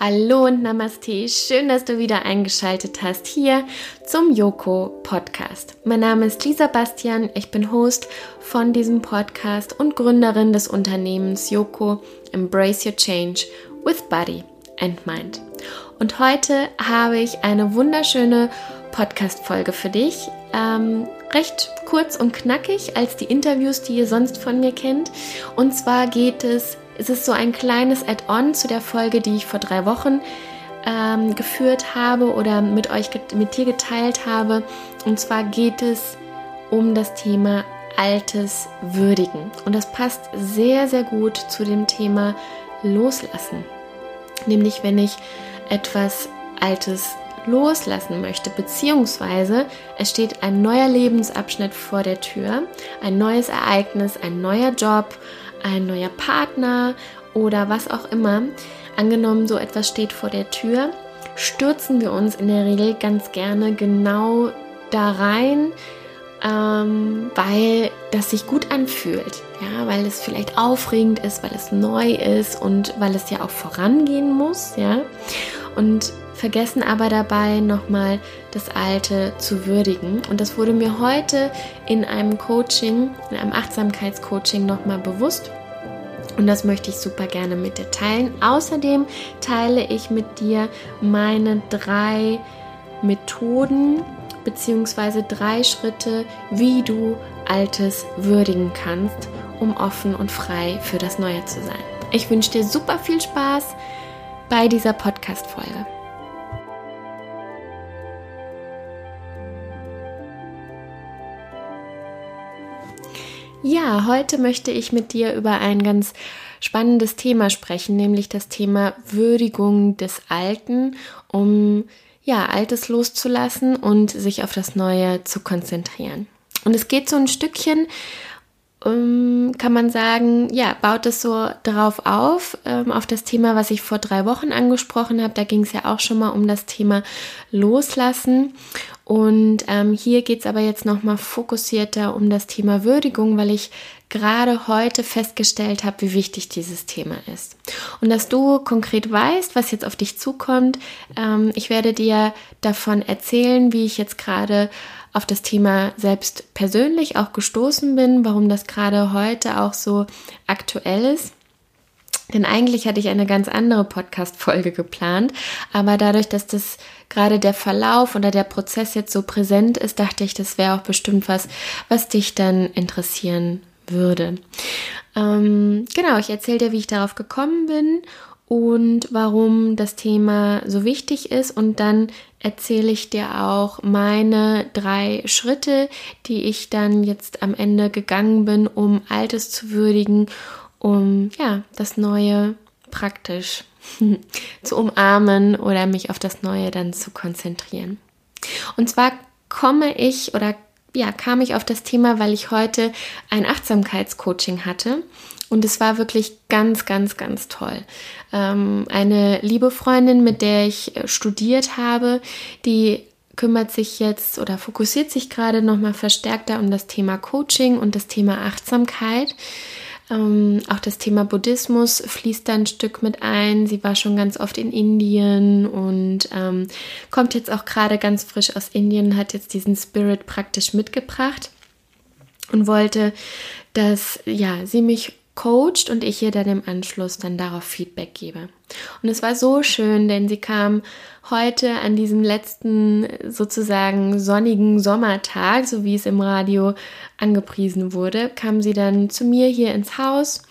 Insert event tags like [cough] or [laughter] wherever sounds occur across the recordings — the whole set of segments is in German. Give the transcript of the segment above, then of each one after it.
Hallo und Namaste, schön, dass du wieder eingeschaltet hast hier zum Yoko Podcast. Mein Name ist Lisa Bastian, ich bin Host von diesem Podcast und Gründerin des Unternehmens Yoko Embrace Your Change with Body and Mind. Und heute habe ich eine wunderschöne Podcast-Folge für dich. Ähm, recht kurz und knackig als die Interviews, die ihr sonst von mir kennt. Und zwar geht es es ist so ein kleines Add-on zu der Folge, die ich vor drei Wochen ähm, geführt habe oder mit euch, mit dir geteilt habe. Und zwar geht es um das Thema Altes würdigen. Und das passt sehr, sehr gut zu dem Thema Loslassen. Nämlich, wenn ich etwas Altes loslassen möchte, beziehungsweise es steht ein neuer Lebensabschnitt vor der Tür, ein neues Ereignis, ein neuer Job, ein neuer Partner oder was auch immer. Angenommen, so etwas steht vor der Tür, stürzen wir uns in der Regel ganz gerne genau da rein, ähm, weil das sich gut anfühlt, ja, weil es vielleicht aufregend ist, weil es neu ist und weil es ja auch vorangehen muss, ja, und vergessen aber dabei nochmal das Alte zu würdigen. Und das wurde mir heute in einem Coaching, in einem Achtsamkeitscoaching nochmal bewusst. Und das möchte ich super gerne mit dir teilen. Außerdem teile ich mit dir meine drei Methoden bzw. drei Schritte, wie du Altes würdigen kannst, um offen und frei für das Neue zu sein. Ich wünsche dir super viel Spaß bei dieser Podcast-Folge. Ja, heute möchte ich mit dir über ein ganz spannendes Thema sprechen, nämlich das Thema Würdigung des Alten, um ja, Altes loszulassen und sich auf das Neue zu konzentrieren. Und es geht so ein Stückchen, ähm, kann man sagen, ja, baut es so darauf auf, ähm, auf das Thema, was ich vor drei Wochen angesprochen habe. Da ging es ja auch schon mal um das Thema Loslassen. Und ähm, hier geht es aber jetzt nochmal fokussierter um das Thema Würdigung, weil ich gerade heute festgestellt habe, wie wichtig dieses Thema ist. Und dass du konkret weißt, was jetzt auf dich zukommt. Ähm, ich werde dir davon erzählen, wie ich jetzt gerade auf das Thema selbst persönlich auch gestoßen bin, warum das gerade heute auch so aktuell ist. Denn eigentlich hatte ich eine ganz andere Podcast-Folge geplant, aber dadurch, dass das gerade der Verlauf oder der Prozess jetzt so präsent ist, dachte ich, das wäre auch bestimmt was, was dich dann interessieren würde. Ähm, genau, ich erzähle dir, wie ich darauf gekommen bin und warum das Thema so wichtig ist und dann erzähle ich dir auch meine drei Schritte, die ich dann jetzt am Ende gegangen bin, um Altes zu würdigen um ja, das Neue praktisch [laughs] zu umarmen oder mich auf das Neue dann zu konzentrieren. Und zwar komme ich oder ja, kam ich auf das Thema, weil ich heute ein Achtsamkeitscoaching hatte und es war wirklich ganz, ganz, ganz toll. Ähm, eine liebe Freundin, mit der ich äh, studiert habe, die kümmert sich jetzt oder fokussiert sich gerade nochmal verstärkter um das Thema Coaching und das Thema Achtsamkeit. Ähm, auch das Thema Buddhismus fließt da ein Stück mit ein. Sie war schon ganz oft in Indien und ähm, kommt jetzt auch gerade ganz frisch aus Indien, hat jetzt diesen Spirit praktisch mitgebracht und wollte, dass ja, sie mich coacht und ich ihr dann im Anschluss dann darauf Feedback gebe. Und es war so schön, denn sie kam heute an diesem letzten sozusagen sonnigen Sommertag, so wie es im Radio angepriesen wurde, kam sie dann zu mir hier ins Haus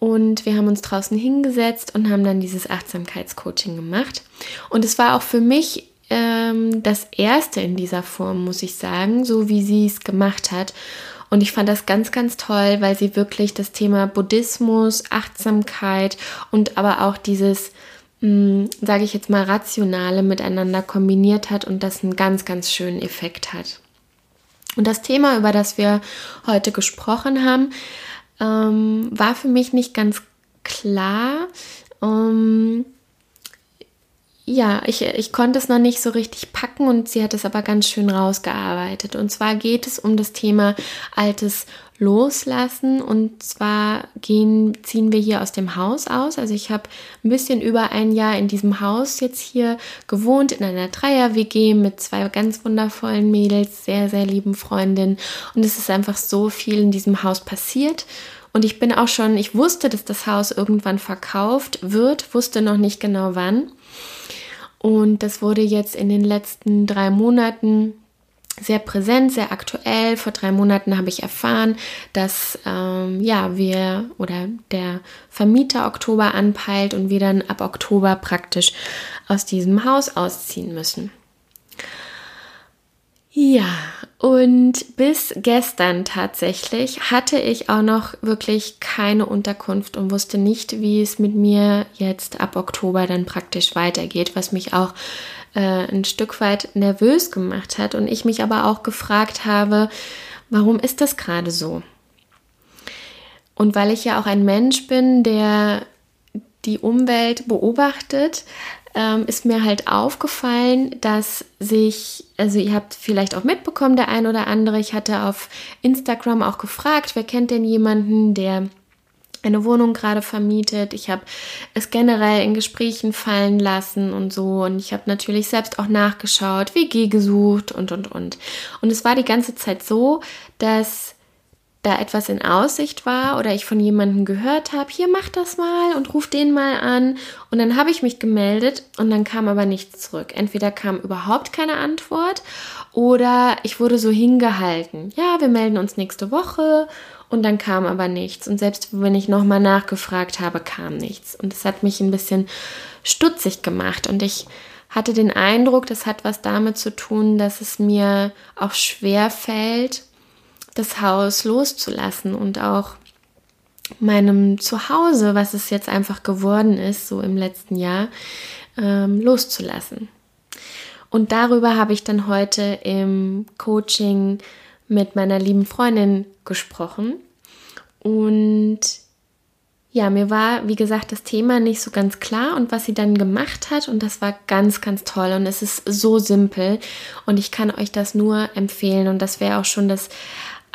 und wir haben uns draußen hingesetzt und haben dann dieses Achtsamkeitscoaching gemacht. Und es war auch für mich ähm, das erste in dieser Form, muss ich sagen, so wie sie es gemacht hat. Und ich fand das ganz, ganz toll, weil sie wirklich das Thema Buddhismus, Achtsamkeit und aber auch dieses, hm, sage ich jetzt mal, rationale miteinander kombiniert hat und das einen ganz, ganz schönen Effekt hat. Und das Thema, über das wir heute gesprochen haben, ähm, war für mich nicht ganz klar. Ähm, ja, ich, ich konnte es noch nicht so richtig packen und sie hat es aber ganz schön rausgearbeitet. Und zwar geht es um das Thema altes Loslassen. Und zwar gehen, ziehen wir hier aus dem Haus aus. Also ich habe ein bisschen über ein Jahr in diesem Haus jetzt hier gewohnt, in einer Dreier-WG mit zwei ganz wundervollen Mädels, sehr, sehr lieben Freundinnen. Und es ist einfach so viel in diesem Haus passiert. Und ich bin auch schon, ich wusste, dass das Haus irgendwann verkauft wird, wusste noch nicht genau wann. Und das wurde jetzt in den letzten drei Monaten sehr präsent, sehr aktuell. Vor drei Monaten habe ich erfahren, dass ähm, ja wir oder der Vermieter Oktober anpeilt und wir dann ab Oktober praktisch aus diesem Haus ausziehen müssen. Ja, und bis gestern tatsächlich hatte ich auch noch wirklich keine Unterkunft und wusste nicht, wie es mit mir jetzt ab Oktober dann praktisch weitergeht, was mich auch äh, ein Stück weit nervös gemacht hat und ich mich aber auch gefragt habe, warum ist das gerade so? Und weil ich ja auch ein Mensch bin, der die Umwelt beobachtet, ähm, ist mir halt aufgefallen, dass sich, also ihr habt vielleicht auch mitbekommen, der ein oder andere, ich hatte auf Instagram auch gefragt, wer kennt denn jemanden, der eine Wohnung gerade vermietet. Ich habe es generell in Gesprächen fallen lassen und so. Und ich habe natürlich selbst auch nachgeschaut, WG gesucht und, und, und. Und es war die ganze Zeit so, dass da etwas in Aussicht war oder ich von jemandem gehört habe, hier mach das mal und ruf den mal an. Und dann habe ich mich gemeldet und dann kam aber nichts zurück. Entweder kam überhaupt keine Antwort oder ich wurde so hingehalten. Ja, wir melden uns nächste Woche und dann kam aber nichts. Und selbst wenn ich nochmal nachgefragt habe, kam nichts. Und das hat mich ein bisschen stutzig gemacht und ich hatte den Eindruck, das hat was damit zu tun, dass es mir auch schwer fällt, das Haus loszulassen und auch meinem Zuhause, was es jetzt einfach geworden ist, so im letzten Jahr, ähm, loszulassen. Und darüber habe ich dann heute im Coaching mit meiner lieben Freundin gesprochen. Und ja, mir war, wie gesagt, das Thema nicht so ganz klar und was sie dann gemacht hat und das war ganz, ganz toll und es ist so simpel und ich kann euch das nur empfehlen und das wäre auch schon das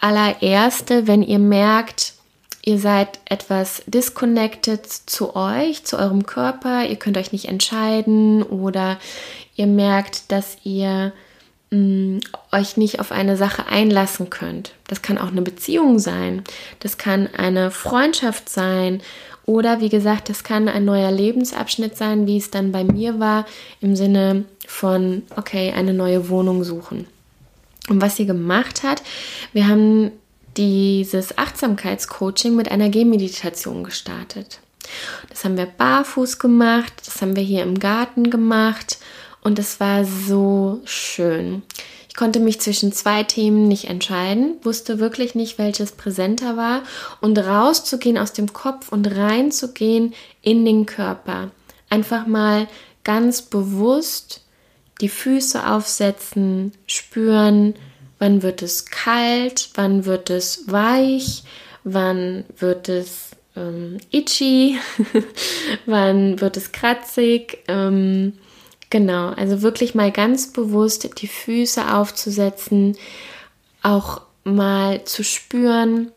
allererste, wenn ihr merkt, ihr seid etwas disconnected zu euch, zu eurem Körper, ihr könnt euch nicht entscheiden oder ihr merkt, dass ihr mm, euch nicht auf eine Sache einlassen könnt. Das kann auch eine Beziehung sein, das kann eine Freundschaft sein oder wie gesagt, das kann ein neuer Lebensabschnitt sein, wie es dann bei mir war, im Sinne von, okay, eine neue Wohnung suchen. Und was sie gemacht hat, wir haben dieses Achtsamkeitscoaching mit einer Gehmeditation gestartet. Das haben wir barfuß gemacht, das haben wir hier im Garten gemacht und es war so schön. Ich konnte mich zwischen zwei Themen nicht entscheiden, wusste wirklich nicht, welches präsenter war und rauszugehen aus dem Kopf und reinzugehen in den Körper. Einfach mal ganz bewusst die Füße aufsetzen, spüren, wann wird es kalt, wann wird es weich, wann wird es ähm, itchy, [laughs] wann wird es kratzig. Ähm, genau, also wirklich mal ganz bewusst die Füße aufzusetzen, auch mal zu spüren,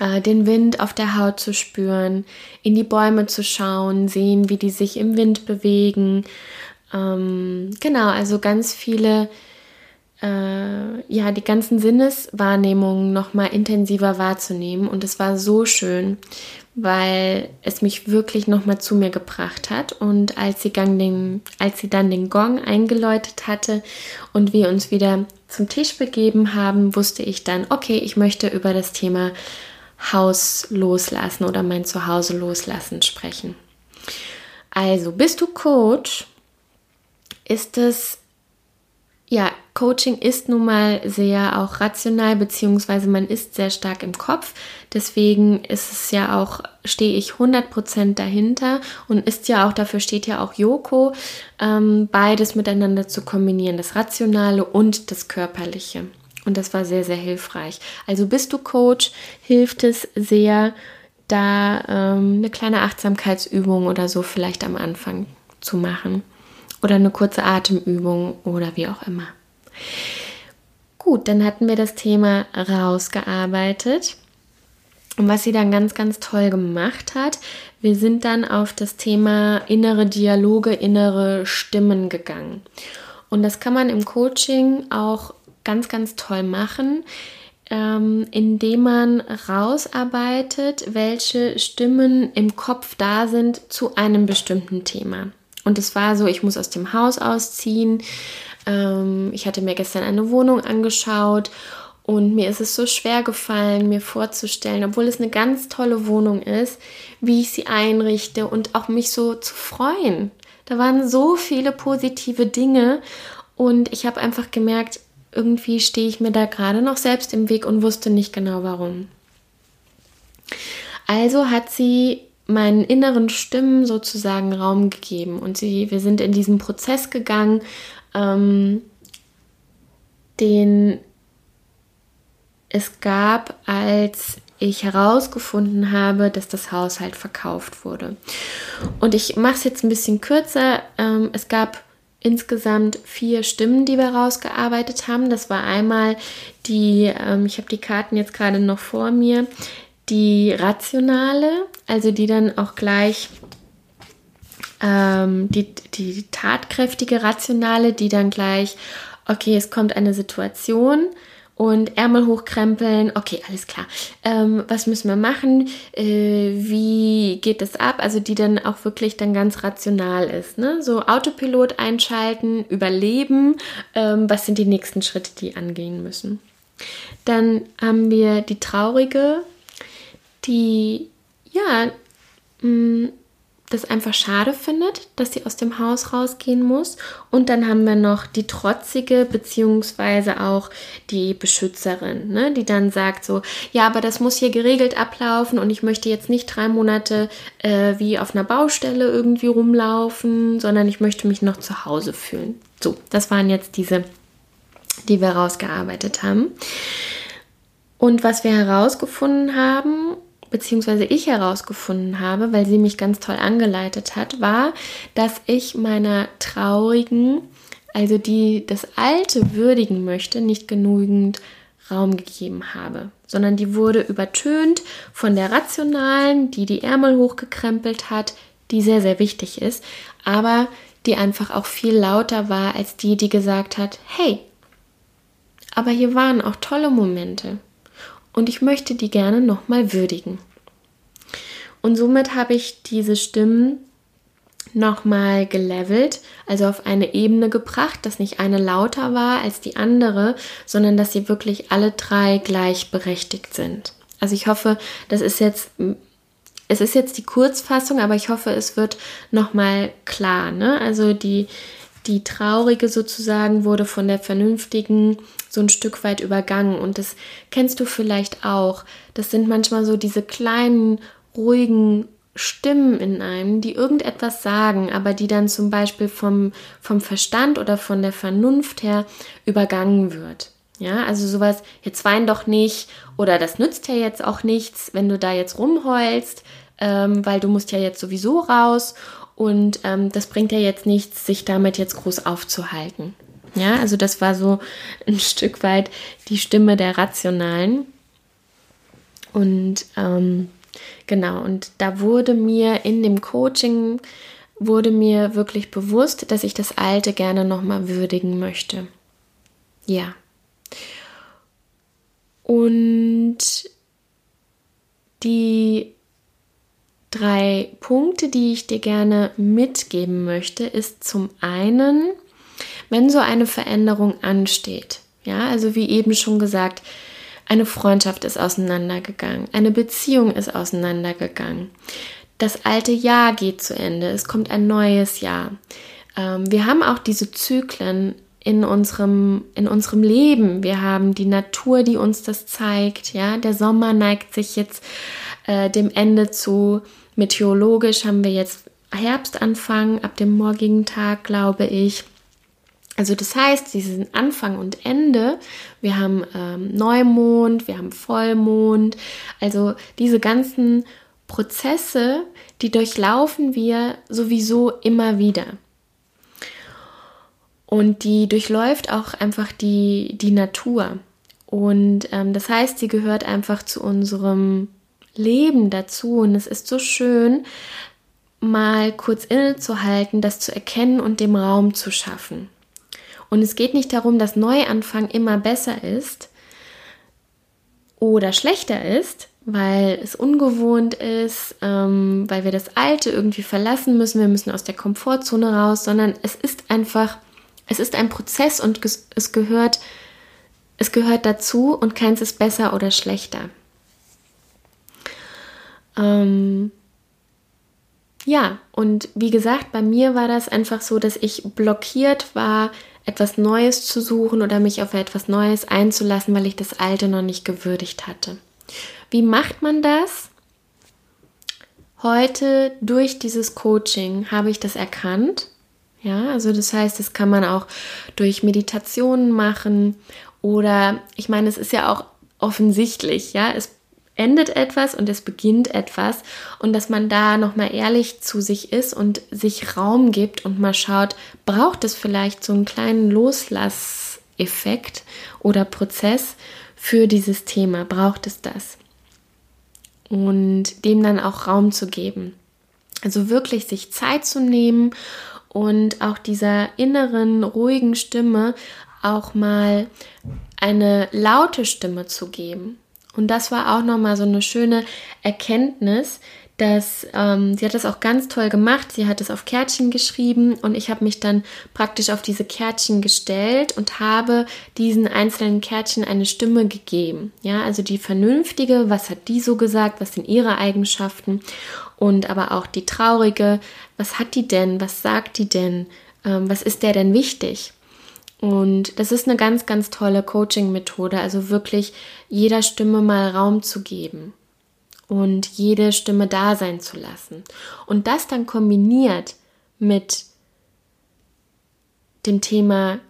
äh, den Wind auf der Haut zu spüren, in die Bäume zu schauen, sehen, wie die sich im Wind bewegen ähm, genau, also ganz viele, äh, ja, die ganzen Sinneswahrnehmungen nochmal intensiver wahrzunehmen. Und es war so schön, weil es mich wirklich nochmal zu mir gebracht hat. Und als sie, den, als sie dann den Gong eingeläutet hatte und wir uns wieder zum Tisch begeben haben, wusste ich dann, okay, ich möchte über das Thema Haus loslassen oder mein Zuhause loslassen sprechen. Also, bist du Coach? Ist es, ja, Coaching ist nun mal sehr auch rational, beziehungsweise man ist sehr stark im Kopf. Deswegen ist es ja auch, stehe ich 100% dahinter und ist ja auch, dafür steht ja auch Yoko, ähm, beides miteinander zu kombinieren, das Rationale und das Körperliche. Und das war sehr, sehr hilfreich. Also bist du Coach, hilft es sehr, da ähm, eine kleine Achtsamkeitsübung oder so vielleicht am Anfang zu machen oder eine kurze Atemübung oder wie auch immer. Gut, dann hatten wir das Thema rausgearbeitet. Und was sie dann ganz, ganz toll gemacht hat, wir sind dann auf das Thema innere Dialoge, innere Stimmen gegangen. Und das kann man im Coaching auch ganz, ganz toll machen, ähm, indem man rausarbeitet, welche Stimmen im Kopf da sind zu einem bestimmten Thema. Und es war so, ich muss aus dem Haus ausziehen. Ähm, ich hatte mir gestern eine Wohnung angeschaut und mir ist es so schwer gefallen, mir vorzustellen, obwohl es eine ganz tolle Wohnung ist, wie ich sie einrichte und auch mich so zu freuen. Da waren so viele positive Dinge und ich habe einfach gemerkt, irgendwie stehe ich mir da gerade noch selbst im Weg und wusste nicht genau warum. Also hat sie meinen inneren Stimmen sozusagen Raum gegeben und sie, wir sind in diesen Prozess gegangen, ähm, den es gab, als ich herausgefunden habe, dass das Haus halt verkauft wurde. Und ich mache es jetzt ein bisschen kürzer. Ähm, es gab insgesamt vier Stimmen, die wir rausgearbeitet haben. Das war einmal die, ähm, ich habe die Karten jetzt gerade noch vor mir, die rationale, also die dann auch gleich ähm, die, die tatkräftige rationale, die dann gleich, okay, es kommt eine Situation, und Ärmel hochkrempeln. Okay, alles klar. Ähm, was müssen wir machen? Äh, wie geht das ab? Also die dann auch wirklich dann ganz rational ist. Ne? So Autopilot einschalten, überleben. Ähm, was sind die nächsten Schritte, die angehen müssen? Dann haben wir die traurige, die ja mh, mm, das einfach schade findet, dass sie aus dem Haus rausgehen muss. Und dann haben wir noch die trotzige beziehungsweise auch die Beschützerin, ne, die dann sagt so, ja, aber das muss hier geregelt ablaufen und ich möchte jetzt nicht drei Monate äh, wie auf einer Baustelle irgendwie rumlaufen, sondern ich möchte mich noch zu Hause fühlen. So, das waren jetzt diese, die wir rausgearbeitet haben. Und was wir herausgefunden haben, beziehungsweise ich herausgefunden habe, weil sie mich ganz toll angeleitet hat, war, dass ich meiner traurigen, also die das Alte würdigen möchte, nicht genügend Raum gegeben habe, sondern die wurde übertönt von der rationalen, die die Ärmel hochgekrempelt hat, die sehr, sehr wichtig ist, aber die einfach auch viel lauter war als die, die gesagt hat, hey, aber hier waren auch tolle Momente und ich möchte die gerne nochmal würdigen. Und somit habe ich diese Stimmen nochmal gelevelt, also auf eine Ebene gebracht, dass nicht eine lauter war als die andere, sondern dass sie wirklich alle drei gleichberechtigt sind. Also ich hoffe, das ist jetzt es ist jetzt die Kurzfassung, aber ich hoffe, es wird nochmal klar. Ne? Also die, die traurige sozusagen wurde von der vernünftigen so ein Stück weit übergangen. Und das kennst du vielleicht auch. Das sind manchmal so diese kleinen, ruhigen Stimmen in einem, die irgendetwas sagen, aber die dann zum Beispiel vom, vom Verstand oder von der Vernunft her übergangen wird. Ja, also sowas, jetzt wein doch nicht oder das nützt ja jetzt auch nichts, wenn du da jetzt rumheulst, ähm, weil du musst ja jetzt sowieso raus und ähm, das bringt ja jetzt nichts, sich damit jetzt groß aufzuhalten. Ja, also das war so ein [laughs] Stück weit die Stimme der Rationalen. Und ähm, genau, und da wurde mir in dem Coaching, wurde mir wirklich bewusst, dass ich das Alte gerne nochmal würdigen möchte. Ja. Und die drei Punkte, die ich dir gerne mitgeben möchte, ist zum einen, wenn so eine Veränderung ansteht, ja, also wie eben schon gesagt, eine Freundschaft ist auseinandergegangen, eine Beziehung ist auseinandergegangen, das alte Jahr geht zu Ende, es kommt ein neues Jahr. Ähm, wir haben auch diese Zyklen in unserem, in unserem Leben. Wir haben die Natur, die uns das zeigt. Ja, der Sommer neigt sich jetzt äh, dem Ende zu. Meteorologisch haben wir jetzt Herbstanfang ab dem morgigen Tag, glaube ich. Also das heißt, diesen Anfang und Ende, wir haben ähm, Neumond, wir haben Vollmond, also diese ganzen Prozesse, die durchlaufen wir sowieso immer wieder. Und die durchläuft auch einfach die, die Natur. Und ähm, das heißt, sie gehört einfach zu unserem Leben dazu. Und es ist so schön, mal kurz innezuhalten, das zu erkennen und dem Raum zu schaffen. Und es geht nicht darum, dass Neuanfang immer besser ist oder schlechter ist, weil es ungewohnt ist, ähm, weil wir das Alte irgendwie verlassen müssen, wir müssen aus der Komfortzone raus, sondern es ist einfach es ist ein Prozess und es gehört, es gehört dazu und keins ist besser oder schlechter. Ähm, ja, und wie gesagt, bei mir war das einfach so, dass ich blockiert war, etwas Neues zu suchen oder mich auf etwas Neues einzulassen, weil ich das Alte noch nicht gewürdigt hatte. Wie macht man das? Heute durch dieses Coaching habe ich das erkannt ja, also das heißt, das kann man auch durch Meditationen machen oder ich meine, es ist ja auch offensichtlich, ja, es endet etwas und es beginnt etwas und dass man da noch mal ehrlich zu sich ist und sich Raum gibt und mal schaut, braucht es vielleicht so einen kleinen Loslasseffekt oder Prozess für dieses Thema, braucht es das? Und dem dann auch Raum zu geben. Also wirklich sich Zeit zu nehmen und auch dieser inneren ruhigen Stimme auch mal eine laute Stimme zu geben. Und das war auch nochmal so eine schöne Erkenntnis, dass ähm, sie hat das auch ganz toll gemacht. Sie hat es auf Kärtchen geschrieben und ich habe mich dann praktisch auf diese Kärtchen gestellt und habe diesen einzelnen Kärtchen eine Stimme gegeben. Ja, also die vernünftige, was hat die so gesagt, was sind ihre Eigenschaften und aber auch die traurige, was hat die denn, was sagt die denn, ähm, was ist der denn wichtig? Und das ist eine ganz, ganz tolle Coaching-Methode, also wirklich jeder Stimme mal Raum zu geben und jede Stimme da sein zu lassen. Und das dann kombiniert mit dem Thema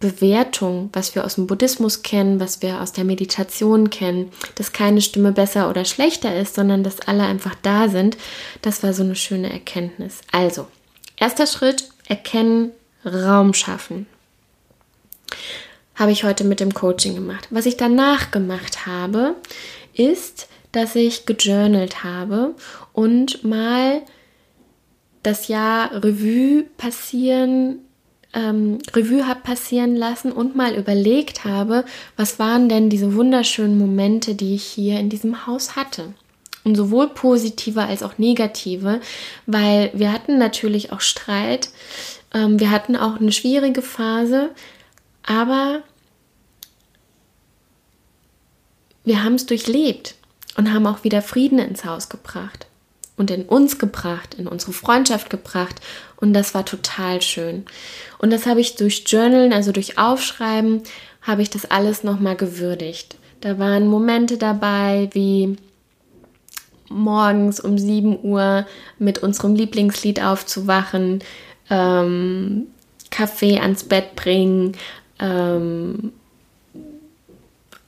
Bewertung, was wir aus dem Buddhismus kennen, was wir aus der Meditation kennen, dass keine Stimme besser oder schlechter ist, sondern dass alle einfach da sind, das war so eine schöne Erkenntnis. Also, erster Schritt, erkennen, Raum schaffen. Habe ich heute mit dem Coaching gemacht. Was ich danach gemacht habe, ist, dass ich gejournalt habe und mal das Jahr Revue passieren ähm, Revue habe passieren lassen und mal überlegt habe, was waren denn diese wunderschönen Momente, die ich hier in diesem Haus hatte. Und sowohl positive als auch negative, weil wir hatten natürlich auch Streit, ähm, wir hatten auch eine schwierige Phase, aber wir haben es durchlebt und haben auch wieder Frieden ins Haus gebracht und in uns gebracht, in unsere Freundschaft gebracht. Und das war total schön. Und das habe ich durch Journalen, also durch Aufschreiben, habe ich das alles nochmal gewürdigt. Da waren Momente dabei, wie morgens um 7 Uhr mit unserem Lieblingslied aufzuwachen, ähm, Kaffee ans Bett bringen, ähm,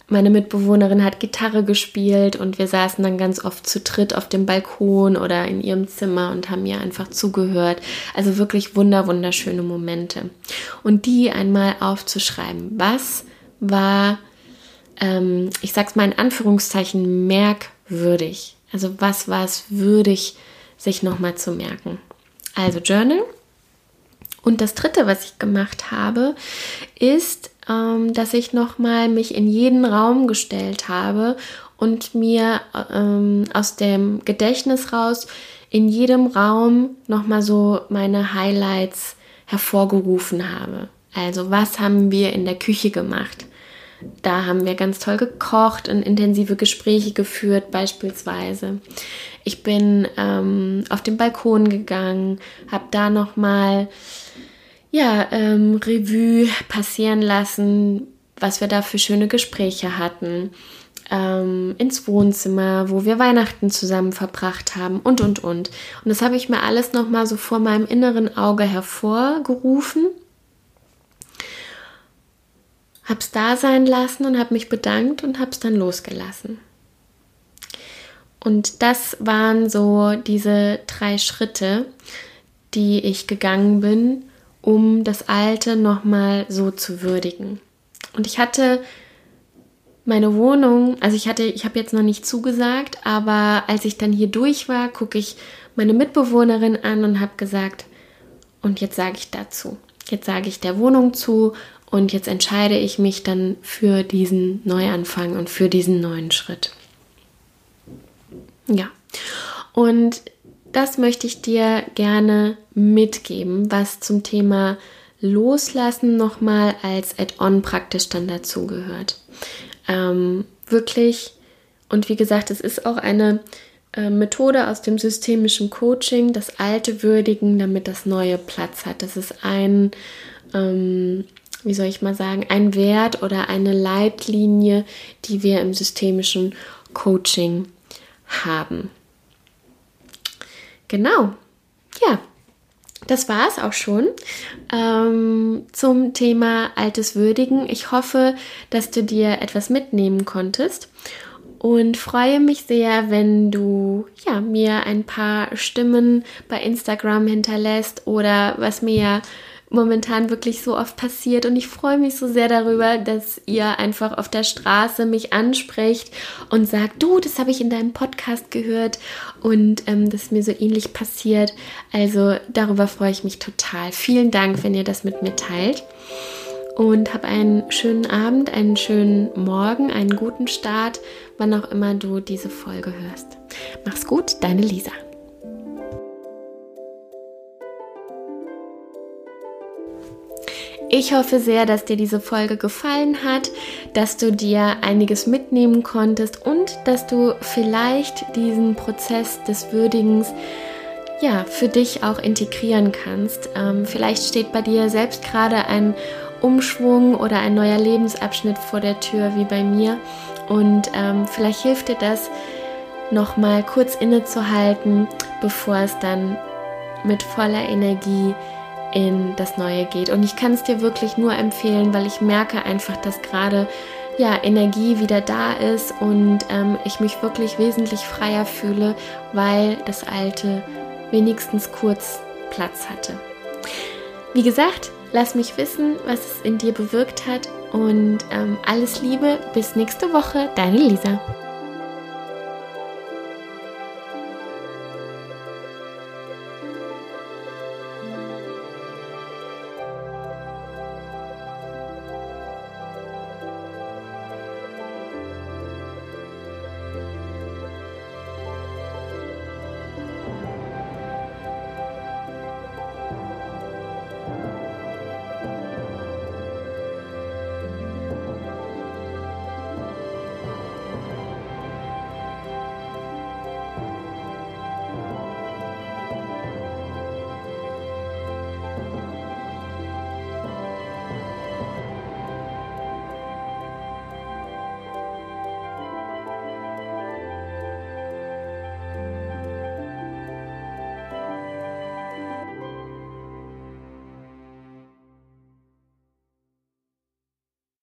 meine Mitbewohnerin hat Gitarre gespielt und wir saßen dann ganz oft zu dritt auf dem Balkon oder in ihrem Zimmer und haben ihr einfach zugehört. Also wirklich wunder, wunderschöne Momente. Und die einmal aufzuschreiben. Was war, ähm, ich sag's mal in Anführungszeichen, merkwürdig? Also was war es würdig, sich nochmal zu merken? Also Journal. Und das dritte, was ich gemacht habe, ist ähm, dass ich nochmal mich in jeden Raum gestellt habe und mir ähm, aus dem Gedächtnis raus in jedem Raum nochmal so meine Highlights hervorgerufen habe. Also was haben wir in der Küche gemacht? Da haben wir ganz toll gekocht und intensive Gespräche geführt beispielsweise. Ich bin ähm, auf den Balkon gegangen, habe da nochmal ja, ähm, Revue passieren lassen, was wir da für schöne Gespräche hatten, ähm, ins Wohnzimmer, wo wir Weihnachten zusammen verbracht haben und, und, und. Und das habe ich mir alles nochmal so vor meinem inneren Auge hervorgerufen, habe es da sein lassen und habe mich bedankt und habe es dann losgelassen. Und das waren so diese drei Schritte, die ich gegangen bin, um das Alte nochmal so zu würdigen. Und ich hatte meine Wohnung, also ich hatte, ich habe jetzt noch nicht zugesagt, aber als ich dann hier durch war, gucke ich meine Mitbewohnerin an und habe gesagt, und jetzt sage ich dazu. Jetzt sage ich der Wohnung zu und jetzt entscheide ich mich dann für diesen Neuanfang und für diesen neuen Schritt. Ja. Und das möchte ich dir gerne mitgeben, was zum Thema Loslassen nochmal als Add-on praktisch dann dazugehört. Ähm, wirklich, und wie gesagt, es ist auch eine äh, Methode aus dem systemischen Coaching, das Alte würdigen, damit das Neue Platz hat. Das ist ein, ähm, wie soll ich mal sagen, ein Wert oder eine Leitlinie, die wir im systemischen Coaching haben. Genau. Ja, das war es auch schon ähm, zum Thema Altes Würdigen. Ich hoffe, dass du dir etwas mitnehmen konntest und freue mich sehr, wenn du ja, mir ein paar Stimmen bei Instagram hinterlässt oder was mir ja momentan wirklich so oft passiert und ich freue mich so sehr darüber, dass ihr einfach auf der Straße mich ansprecht und sagt, du, das habe ich in deinem Podcast gehört und ähm, das mir so ähnlich passiert. Also darüber freue ich mich total. Vielen Dank, wenn ihr das mit mir teilt und hab einen schönen Abend, einen schönen Morgen, einen guten Start, wann auch immer du diese Folge hörst. Mach's gut, deine Lisa. Ich hoffe sehr, dass dir diese Folge gefallen hat, dass du dir einiges mitnehmen konntest und dass du vielleicht diesen Prozess des Würdigens ja für dich auch integrieren kannst. Ähm, vielleicht steht bei dir selbst gerade ein Umschwung oder ein neuer Lebensabschnitt vor der Tür wie bei mir und ähm, vielleicht hilft dir das noch mal kurz innezuhalten, bevor es dann mit voller Energie in das Neue geht. Und ich kann es dir wirklich nur empfehlen, weil ich merke einfach, dass gerade ja, Energie wieder da ist und ähm, ich mich wirklich wesentlich freier fühle, weil das Alte wenigstens kurz Platz hatte. Wie gesagt, lass mich wissen, was es in dir bewirkt hat und ähm, alles Liebe, bis nächste Woche, deine Lisa.